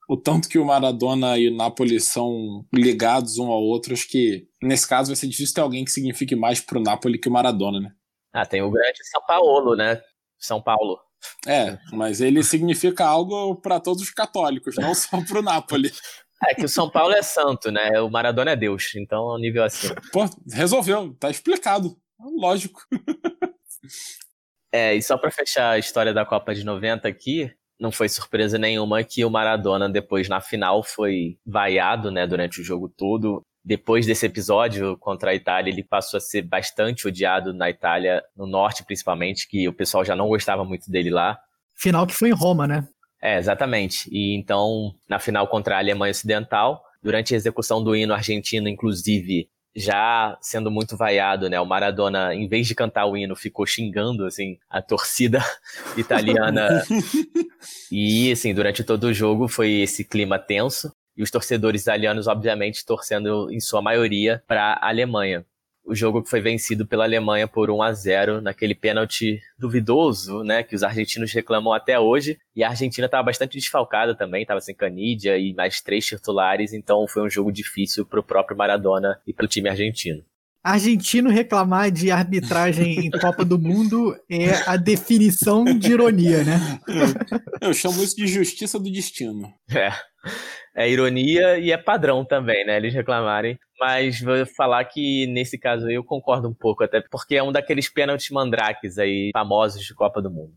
Speaker 4: O tanto que o Maradona e o Napoli são ligados um ao outro, acho que nesse caso vai ser difícil ter alguém que signifique mais pro Napoli que o Maradona, né?
Speaker 3: Ah, tem o grande São Paulo, né? São Paulo.
Speaker 4: É, mas ele significa algo para todos os católicos, não só pro Napoli.
Speaker 3: É que o São Paulo é santo, né? O Maradona é Deus, então é um nível assim.
Speaker 4: Pô, resolveu, tá explicado. Lógico.
Speaker 3: É, e só para fechar a história da Copa de 90 aqui, não foi surpresa nenhuma que o Maradona depois na final foi vaiado, né, durante o jogo todo. Depois desse episódio contra a Itália, ele passou a ser bastante odiado na Itália, no norte principalmente, que o pessoal já não gostava muito dele lá.
Speaker 2: Final que foi em Roma, né?
Speaker 3: É, exatamente. E então, na final contra a Alemanha Ocidental, durante a execução do hino argentino, inclusive, já sendo muito vaiado, né? O Maradona, em vez de cantar o hino, ficou xingando, assim, a torcida italiana. e, assim, durante todo o jogo foi esse clima tenso. E os torcedores italianos, obviamente, torcendo, em sua maioria, para a Alemanha o jogo que foi vencido pela Alemanha por 1 a 0 naquele pênalti duvidoso, né, que os argentinos reclamam até hoje. E a Argentina estava bastante desfalcada também, estava sem Canidia e mais três titulares, então foi um jogo difícil para o próprio Maradona e para o time argentino.
Speaker 2: Argentino reclamar de arbitragem em Copa do Mundo é a definição de ironia, né?
Speaker 4: Eu chamo isso de justiça do destino.
Speaker 3: É. É ironia e é padrão também, né? Eles reclamarem mas vou falar que nesse caso aí eu concordo um pouco, até porque é um daqueles pênaltis mandrakes aí famosos de Copa do Mundo.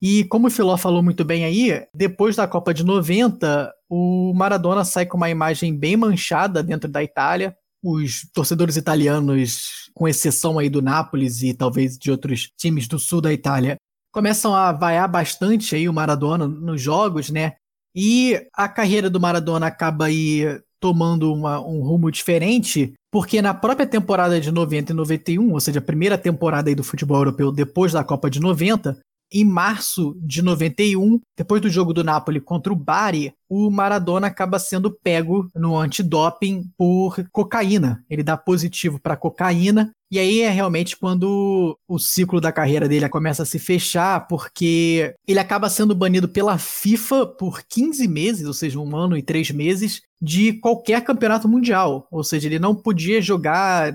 Speaker 2: E como o Filó falou muito bem aí, depois da Copa de 90, o Maradona sai com uma imagem bem manchada dentro da Itália. Os torcedores italianos, com exceção aí do Nápoles e talvez de outros times do sul da Itália, começam a vaiar bastante aí o Maradona nos jogos, né? E a carreira do Maradona acaba aí tomando uma, um rumo diferente, porque na própria temporada de 90 e 91, ou seja, a primeira temporada aí do futebol europeu depois da Copa de 90, em março de 91, depois do jogo do Napoli contra o Bari, o Maradona acaba sendo pego no antidoping por cocaína. Ele dá positivo para cocaína e aí é realmente quando o ciclo da carreira dele começa a se fechar, porque ele acaba sendo banido pela FIFA por 15 meses, ou seja, um ano e três meses, de qualquer campeonato mundial. Ou seja, ele não podia jogar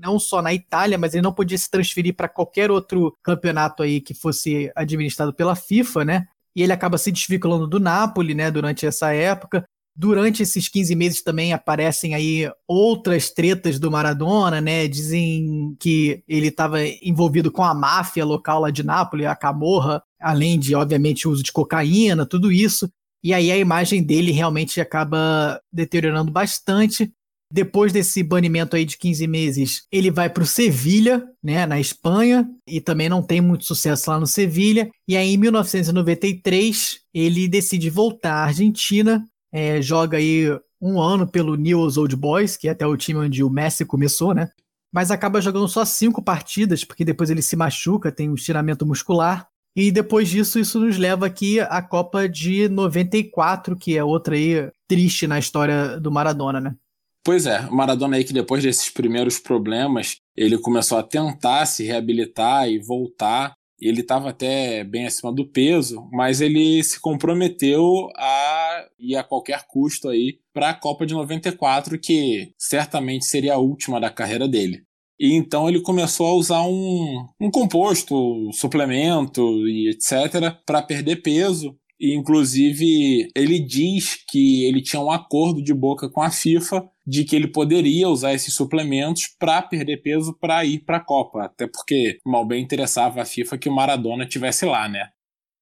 Speaker 2: não só na Itália, mas ele não podia se transferir para qualquer outro campeonato aí que fosse administrado pela FIFA, né? E ele acaba se desvinculando do Napoli, né, durante essa época. Durante esses 15 meses também aparecem aí outras tretas do Maradona, né? Dizem que ele estava envolvido com a máfia local lá de Nápoles, a Camorra, além de, obviamente, o uso de cocaína, tudo isso. E aí a imagem dele realmente acaba deteriorando bastante. Depois desse banimento aí de 15 meses, ele vai para o Sevilha, né, na Espanha, e também não tem muito sucesso lá no Sevilha. E aí, em 1993, ele decide voltar à Argentina é, joga aí um ano pelo Newell's Old Boys, que é até o time onde o Messi começou, né? Mas acaba jogando só cinco partidas, porque depois ele se machuca, tem um estiramento muscular. E depois disso, isso nos leva aqui à Copa de 94, que é outra aí triste na história do Maradona, né?
Speaker 4: Pois é, o Maradona aí que depois desses primeiros problemas, ele começou a tentar se reabilitar e voltar. Ele estava até bem acima do peso, mas ele se comprometeu a ir a qualquer custo aí para a Copa de 94, que certamente seria a última da carreira dele. E então ele começou a usar um, um composto, suplemento e etc. para perder peso. E, inclusive, ele diz que ele tinha um acordo de boca com a FIFA de que ele poderia usar esses suplementos para perder peso para ir para a Copa, até porque mal bem interessava a FIFA que o Maradona tivesse lá, né?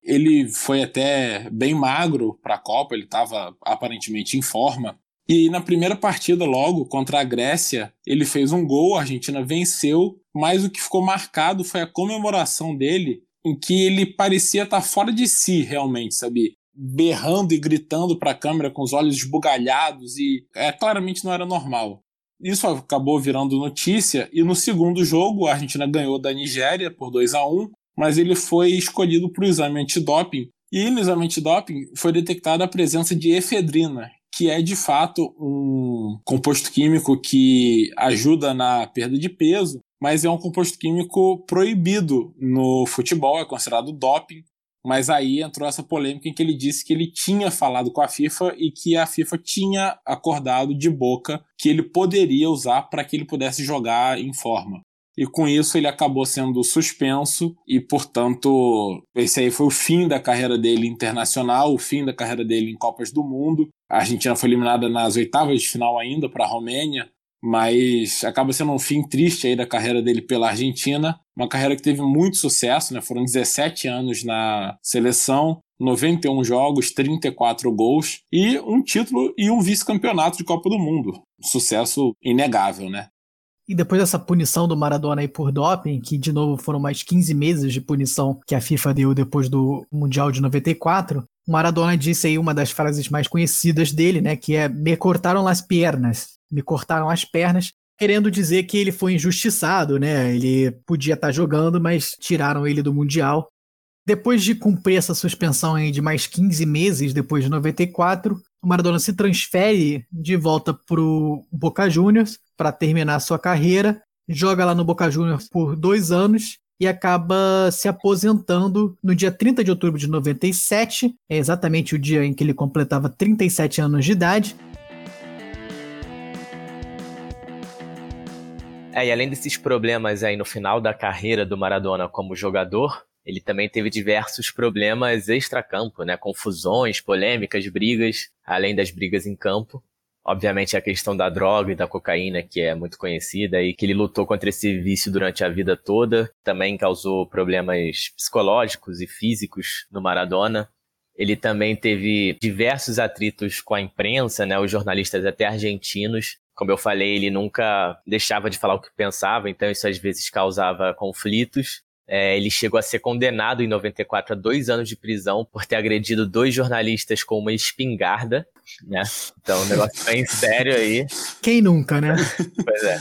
Speaker 4: Ele foi até bem magro para a Copa, ele estava aparentemente em forma. E na primeira partida, logo contra a Grécia, ele fez um gol, a Argentina venceu, mas o que ficou marcado foi a comemoração dele em que ele parecia estar fora de si realmente, sabe? Berrando e gritando para a câmera com os olhos esbugalhados e é, claramente não era normal. Isso acabou virando notícia e no segundo jogo a Argentina ganhou da Nigéria por 2 a 1 mas ele foi escolhido para o exame antidoping e no exame antidoping foi detectada a presença de efedrina, que é de fato um composto químico que ajuda na perda de peso mas é um composto químico proibido no futebol, é considerado doping. Mas aí entrou essa polêmica em que ele disse que ele tinha falado com a FIFA e que a FIFA tinha acordado de boca que ele poderia usar para que ele pudesse jogar em forma. E com isso ele acabou sendo suspenso e, portanto, esse aí foi o fim da carreira dele internacional, o fim da carreira dele em Copas do Mundo. A Argentina foi eliminada nas oitavas de final ainda para a Romênia, mas acaba sendo um fim triste aí da carreira dele pela Argentina, uma carreira que teve muito sucesso, né? Foram 17 anos na seleção, 91 jogos, 34 gols e um título e um vice-campeonato de Copa do Mundo. Um sucesso inegável, né?
Speaker 2: E depois dessa punição do Maradona aí por doping, que de novo foram mais 15 meses de punição que a FIFA deu depois do Mundial de 94, o Maradona disse aí uma das frases mais conhecidas dele, né, que é me cortaram as pernas me cortaram as pernas, querendo dizer que ele foi injustiçado, né? Ele podia estar jogando, mas tiraram ele do Mundial. Depois de cumprir essa suspensão aí de mais 15 meses, depois de 94, o Maradona se transfere de volta para o Boca Juniors para terminar sua carreira, joga lá no Boca Juniors por dois anos e acaba se aposentando no dia 30 de outubro de 97, é exatamente o dia em que ele completava 37 anos de idade,
Speaker 3: É, e além desses problemas aí no final da carreira do Maradona como jogador, ele também teve diversos problemas extra-campo, né? Confusões, polêmicas, brigas, além das brigas em campo. Obviamente a questão da droga e da cocaína, que é muito conhecida, e que ele lutou contra esse vício durante a vida toda, também causou problemas psicológicos e físicos no Maradona. Ele também teve diversos atritos com a imprensa, né, os jornalistas até argentinos, como eu falei, ele nunca deixava de falar o que pensava, então isso às vezes causava conflitos. É, ele chegou a ser condenado em 94 a dois anos de prisão por ter agredido dois jornalistas com uma espingarda, né? Então, um negócio bem sério aí.
Speaker 2: Quem nunca, né?
Speaker 3: Pois é.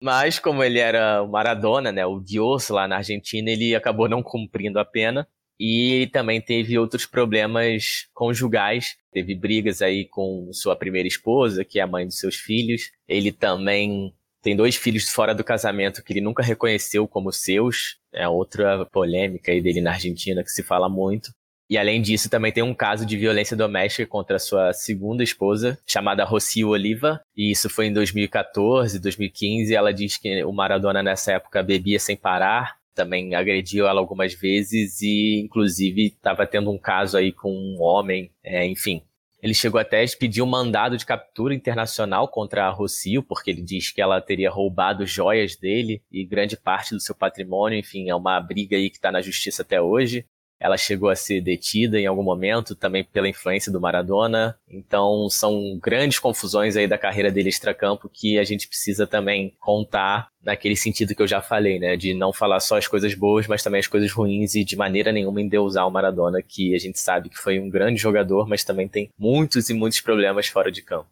Speaker 3: Mas, como ele era o Maradona, né? O Dios lá na Argentina, ele acabou não cumprindo a pena. E também teve outros problemas conjugais. Teve brigas aí com sua primeira esposa, que é a mãe dos seus filhos. Ele também tem dois filhos fora do casamento que ele nunca reconheceu como seus. É outra polêmica aí dele na Argentina que se fala muito. E além disso, também tem um caso de violência doméstica contra sua segunda esposa, chamada Rocio Oliva. E isso foi em 2014, 2015. Ela diz que o Maradona nessa época bebia sem parar também agrediu ela algumas vezes e, inclusive, estava tendo um caso aí com um homem, é, enfim. Ele chegou até a pedir um mandado de captura internacional contra a Rocio, porque ele diz que ela teria roubado joias dele e grande parte do seu patrimônio. Enfim, é uma briga aí que está na justiça até hoje. Ela chegou a ser detida em algum momento, também pela influência do Maradona. Então, são grandes confusões aí da carreira dele extracampo que a gente precisa também contar naquele sentido que eu já falei, né? De não falar só as coisas boas, mas também as coisas ruins e de maneira nenhuma endeusar o Maradona, que a gente sabe que foi um grande jogador, mas também tem muitos e muitos problemas fora de campo.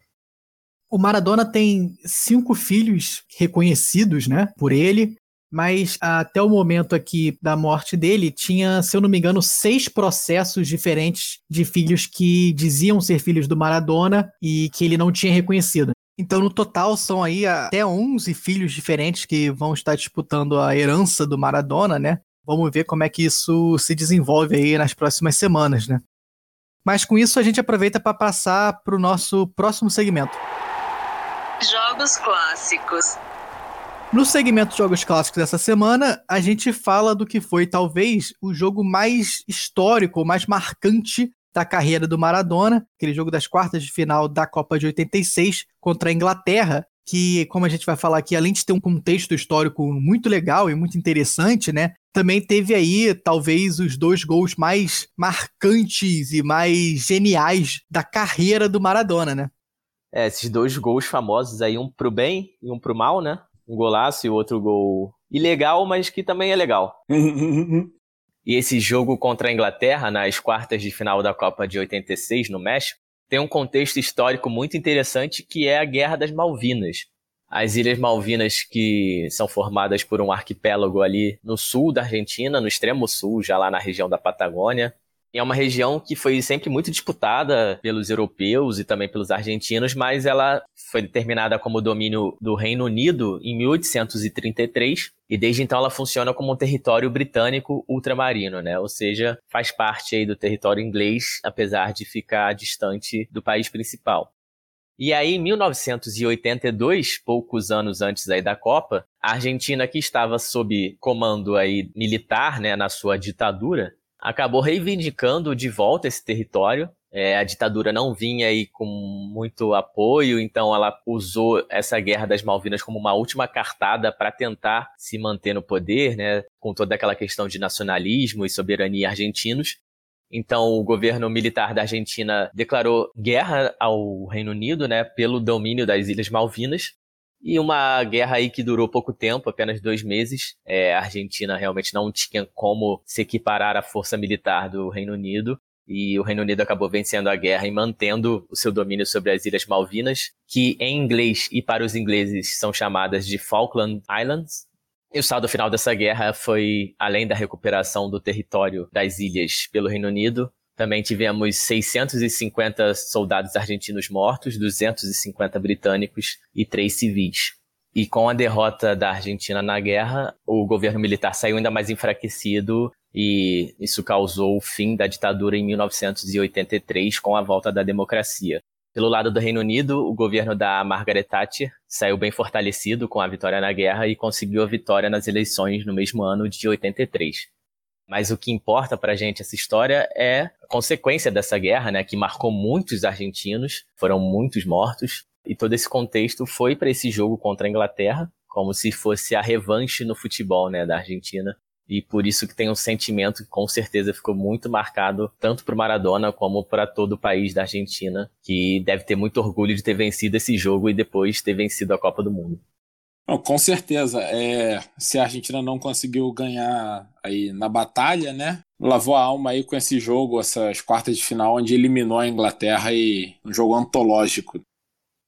Speaker 2: O Maradona tem cinco filhos reconhecidos, né, por ele mas até o momento aqui da morte dele, tinha, se eu não me engano, seis processos diferentes de filhos que diziam ser filhos do Maradona e que ele não tinha reconhecido. Então, no total, são aí até 11 filhos diferentes que vão estar disputando a herança do Maradona, né? Vamos ver como é que isso se desenvolve aí nas próximas semanas, né? Mas com isso, a gente aproveita para passar para o nosso próximo segmento.
Speaker 5: Jogos clássicos.
Speaker 2: No segmento Jogos Clássicos dessa semana, a gente fala do que foi talvez o jogo mais histórico, mais marcante da carreira do Maradona, aquele jogo das quartas de final da Copa de 86 contra a Inglaterra, que, como a gente vai falar aqui, além de ter um contexto histórico muito legal e muito interessante, né? Também teve aí, talvez, os dois gols mais marcantes e mais geniais da carreira do Maradona, né?
Speaker 3: É, esses dois gols famosos aí, um pro bem e um pro mal, né? Um golaço e outro gol ilegal, mas que também é legal. E esse jogo contra a Inglaterra, nas quartas de final da Copa de 86, no México, tem um contexto histórico muito interessante que é a Guerra das Malvinas. As Ilhas Malvinas, que são formadas por um arquipélago ali no sul da Argentina, no extremo sul, já lá na região da Patagônia, é uma região que foi sempre muito disputada pelos europeus e também pelos argentinos, mas ela foi determinada como domínio do Reino Unido em 1833 e desde então ela funciona como um território britânico ultramarino, né? Ou seja, faz parte aí do território inglês, apesar de ficar distante do país principal. E aí, em 1982, poucos anos antes aí da Copa, a Argentina, que estava sob comando aí militar, né, na sua ditadura, acabou reivindicando de volta esse território. É, a ditadura não vinha aí com muito apoio, então ela usou essa guerra das Malvinas como uma última cartada para tentar se manter no poder, né, com toda aquela questão de nacionalismo e soberania argentinos. Então, o governo militar da Argentina declarou guerra ao Reino Unido, né, pelo domínio das Ilhas Malvinas. E uma guerra aí que durou pouco tempo, apenas dois meses. É, a Argentina realmente não tinha como se equiparar à força militar do Reino Unido. E o Reino Unido acabou vencendo a guerra e mantendo o seu domínio sobre as Ilhas Malvinas, que em inglês e para os ingleses são chamadas de Falkland Islands. E o saldo final dessa guerra foi, além da recuperação do território das ilhas pelo Reino Unido, também tivemos 650 soldados argentinos mortos, 250 britânicos e três civis. E com a derrota da Argentina na guerra, o governo militar saiu ainda mais enfraquecido e isso causou o fim da ditadura em 1983 com a volta da democracia. Pelo lado do Reino Unido, o governo da Margaret Thatcher saiu bem fortalecido com a vitória na guerra e conseguiu a vitória nas eleições no mesmo ano de 83. Mas o que importa pra gente essa história é a consequência dessa guerra, né, que marcou muitos argentinos, foram muitos mortos, e todo esse contexto foi para esse jogo contra a Inglaterra, como se fosse a revanche no futebol, né, da Argentina. E por isso que tem um sentimento que com certeza ficou muito marcado tanto para Maradona como para todo o país da Argentina, que deve ter muito orgulho de ter vencido esse jogo e depois ter vencido a Copa do Mundo.
Speaker 4: Não, com certeza. É, se a Argentina não conseguiu ganhar aí na batalha, né? Lavou a alma aí com esse jogo, essas quartas de final, onde eliminou a Inglaterra e um jogo antológico.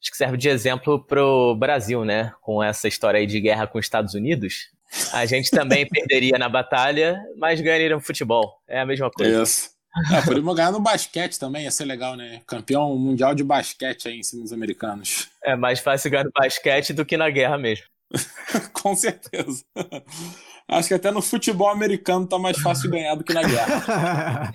Speaker 3: Acho que serve de exemplo pro Brasil, né? Com essa história aí de guerra com os Estados Unidos. A gente também perderia na batalha, mas ganharia no futebol. É a mesma coisa.
Speaker 4: Isso. É, podemos ganhar no basquete também, ia ser legal, né? Campeão mundial de basquete aí em cima dos americanos.
Speaker 3: É mais fácil ganhar no basquete do que na guerra mesmo.
Speaker 4: Com certeza. Acho que até no futebol americano tá mais fácil ganhar do que na guerra.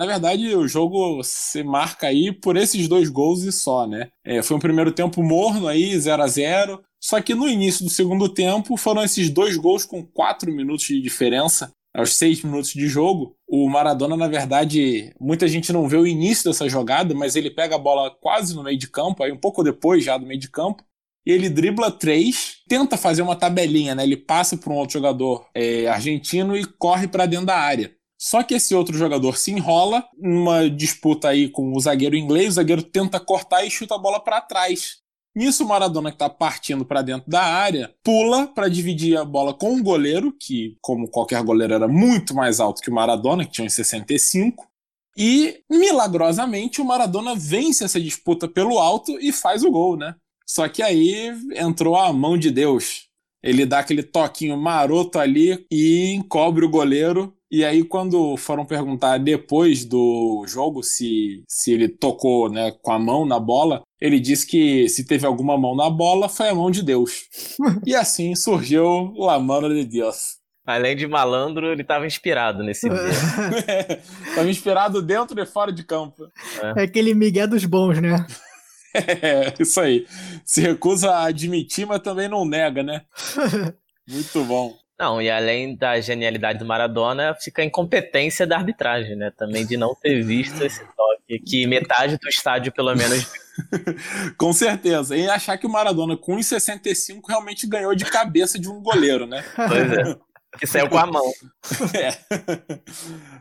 Speaker 4: Na verdade, o jogo se marca aí por esses dois gols e só, né? É, foi um primeiro tempo morno aí, 0 a 0 Só que no início do segundo tempo foram esses dois gols com quatro minutos de diferença aos seis minutos de jogo, o Maradona, na verdade, muita gente não vê o início dessa jogada, mas ele pega a bola quase no meio de campo, aí um pouco depois já do meio de campo, e ele dribla três, tenta fazer uma tabelinha, né? Ele passa para um outro jogador é, argentino e corre para dentro da área. Só que esse outro jogador se enrola numa disputa aí com o zagueiro inglês, o zagueiro tenta cortar e chuta a bola para trás. Nisso, o Maradona, que está partindo para dentro da área, pula para dividir a bola com o goleiro, que, como qualquer goleiro, era muito mais alto que o Maradona, que tinha uns 65. E, milagrosamente, o Maradona vence essa disputa pelo alto e faz o gol, né? Só que aí entrou a mão de Deus. Ele dá aquele toquinho maroto ali e encobre o goleiro. E aí, quando foram perguntar depois do jogo se, se ele tocou né, com a mão na bola, ele disse que se teve alguma mão na bola, foi a mão de Deus. e assim surgiu La Mano de Deus.
Speaker 3: Além de malandro, ele estava inspirado nesse dia.
Speaker 4: Estava inspirado dentro e fora de campo.
Speaker 2: É aquele migué dos bons, né?
Speaker 4: É, isso aí. Se recusa a admitir, mas também não nega, né? Muito bom.
Speaker 3: Não, e além da genialidade do Maradona, fica a incompetência da arbitragem, né? Também de não ter visto esse toque, que metade do estádio, pelo menos.
Speaker 4: com certeza. E achar que o Maradona, com 1,65, realmente ganhou de cabeça de um goleiro, né?
Speaker 3: Pois é. Que saiu com a mão.
Speaker 4: É.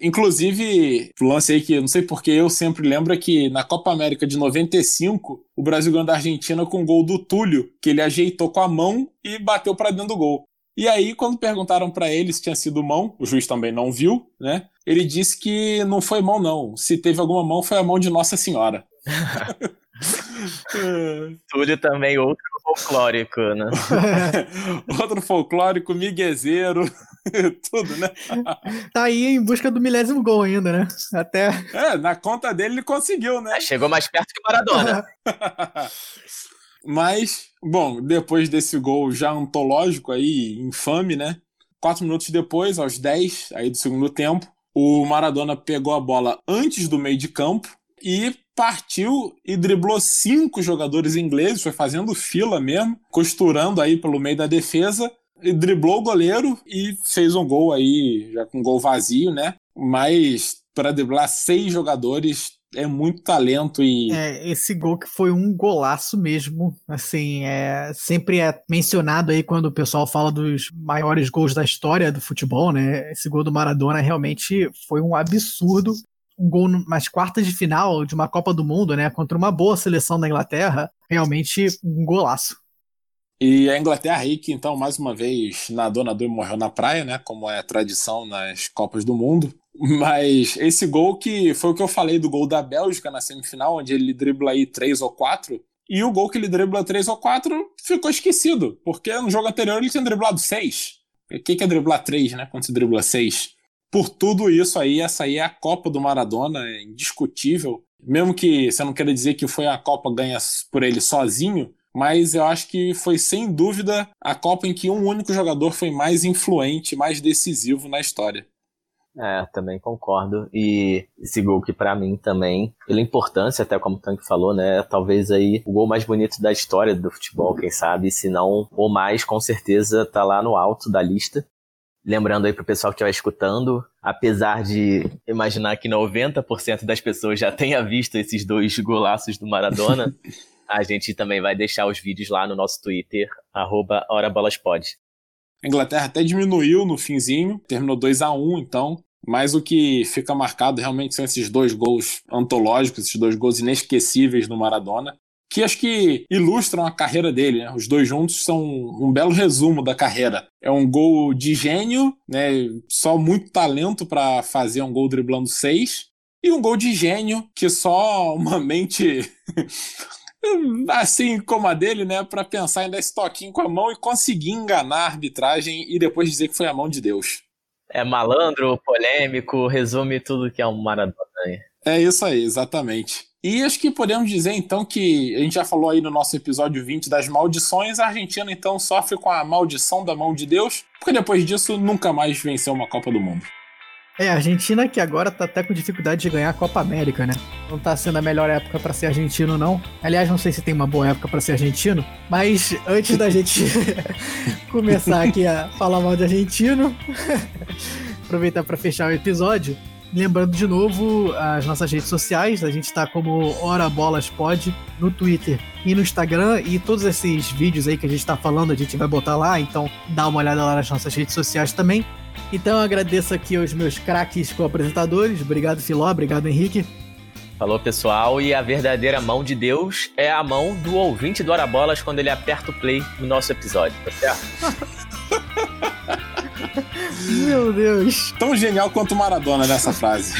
Speaker 4: Inclusive, o lance aí que não sei porque eu sempre lembro é que na Copa América de 95, o Brasil ganhou da Argentina com o gol do Túlio, que ele ajeitou com a mão e bateu para dentro do gol. E aí, quando perguntaram para ele se tinha sido mão, o juiz também não viu, né? Ele disse que não foi mão, não. Se teve alguma mão, foi a mão de Nossa Senhora.
Speaker 3: Túlio também, outro folclórico, né?
Speaker 4: outro folclórico, miguezeiro, tudo, né?
Speaker 2: tá aí em busca do milésimo gol ainda, né? Até.
Speaker 4: É, na conta dele ele conseguiu, né?
Speaker 3: chegou mais perto que o Maradona.
Speaker 4: Mas, bom, depois desse gol já antológico aí, infame, né? Quatro minutos depois, aos 10 aí do segundo tempo, o Maradona pegou a bola antes do meio de campo e partiu e driblou cinco jogadores ingleses, foi fazendo fila mesmo, costurando aí pelo meio da defesa, e driblou o goleiro e fez um gol aí, já com um gol vazio, né? Mas para driblar seis jogadores é muito talento e.
Speaker 2: É, esse gol que foi um golaço mesmo. Assim, é, sempre é mencionado aí quando o pessoal fala dos maiores gols da história do futebol, né? Esse gol do Maradona realmente foi um absurdo. Um gol nas quartas de final de uma Copa do Mundo, né? Contra uma boa seleção da Inglaterra. Realmente um golaço.
Speaker 4: E a Inglaterra aí, que então, mais uma vez, nadou, nadou e morreu na praia, né? Como é tradição nas Copas do Mundo. Mas esse gol que foi o que eu falei do gol da Bélgica na semifinal, onde ele dribla aí três ou quatro, e o gol que ele dribla três ou quatro ficou esquecido, porque no jogo anterior ele tinha driblado seis. O que é driblar três, né? Quando se dribla seis. Por tudo isso aí, essa aí é a Copa do Maradona, é indiscutível. Mesmo que você não queira dizer que foi a Copa ganha por ele sozinho, mas eu acho que foi sem dúvida a Copa em que um único jogador foi mais influente, mais decisivo na história.
Speaker 3: É, também concordo. E esse gol que para mim também, pela importância, até como o Tanque falou, né, talvez aí o gol mais bonito da história do futebol, quem sabe, se não ou mais, com certeza tá lá no alto da lista. Lembrando aí pro pessoal que estiver escutando, apesar de imaginar que 90% das pessoas já tenha visto esses dois golaços do Maradona, a gente também vai deixar os vídeos lá no nosso Twitter, arroba HoraBolasPod.
Speaker 4: A Inglaterra até diminuiu no finzinho, terminou 2 a 1 então. Mas o que fica marcado realmente são esses dois gols antológicos, esses dois gols inesquecíveis no Maradona, que acho que ilustram a carreira dele. Né? Os dois juntos são um belo resumo da carreira. É um gol de gênio, né? só muito talento para fazer um gol driblando seis, e um gol de gênio que só uma mente assim como a dele, né, para pensar em dar esse toquinho com a mão e conseguir enganar a arbitragem e depois dizer que foi a mão de Deus.
Speaker 3: É malandro, polêmico, resume tudo que é um Maradona.
Speaker 4: É isso aí, exatamente. E acho que podemos dizer então que a gente já falou aí no nosso episódio 20 das maldições, a Argentina então sofre com a maldição da mão de Deus, porque depois disso nunca mais venceu uma Copa do Mundo.
Speaker 2: É, a Argentina que agora tá até com dificuldade de ganhar a Copa América, né? Não tá sendo a melhor época para ser argentino, não. Aliás, não sei se tem uma boa época para ser argentino, mas antes da gente começar aqui a falar mal de argentino, aproveitar para fechar o episódio, Lembrando de novo as nossas redes sociais, a gente está como Hora Bolas Pod no Twitter e no Instagram e todos esses vídeos aí que a gente está falando a gente vai botar lá, então dá uma olhada lá nas nossas redes sociais também. Então eu agradeço aqui aos meus craques co-apresentadores. Obrigado, Filó. Obrigado, Henrique.
Speaker 3: Falou, pessoal. E a verdadeira mão de Deus é a mão do ouvinte do Arabolas quando ele aperta o play no nosso episódio, tá certo?
Speaker 2: Meu Deus.
Speaker 4: Tão genial quanto Maradona nessa frase.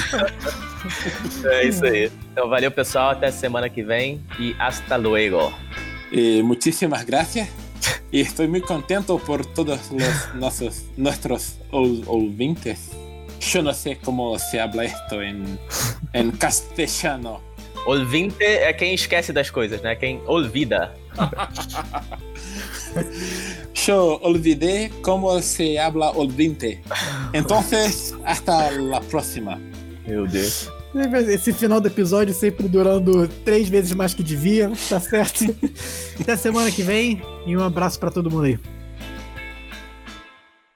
Speaker 3: é isso aí. Então valeu, pessoal. Até semana que vem. E hasta luego.
Speaker 4: E muitíssimas gracias. Y estoy muy contento por todos los nuestros, nuestros ol- ouvintes. Yo no sé cómo se habla esto en, en castellano.
Speaker 3: Olvinte é quem esquece das coisas, né? Quem olvida.
Speaker 4: Yo olvidé cómo se habla olvinte. Entonces, hasta la próxima.
Speaker 3: Meu Deus.
Speaker 2: Esse final do episódio sempre durando três vezes mais que devia, tá certo? Até semana que vem e um abraço pra todo mundo aí.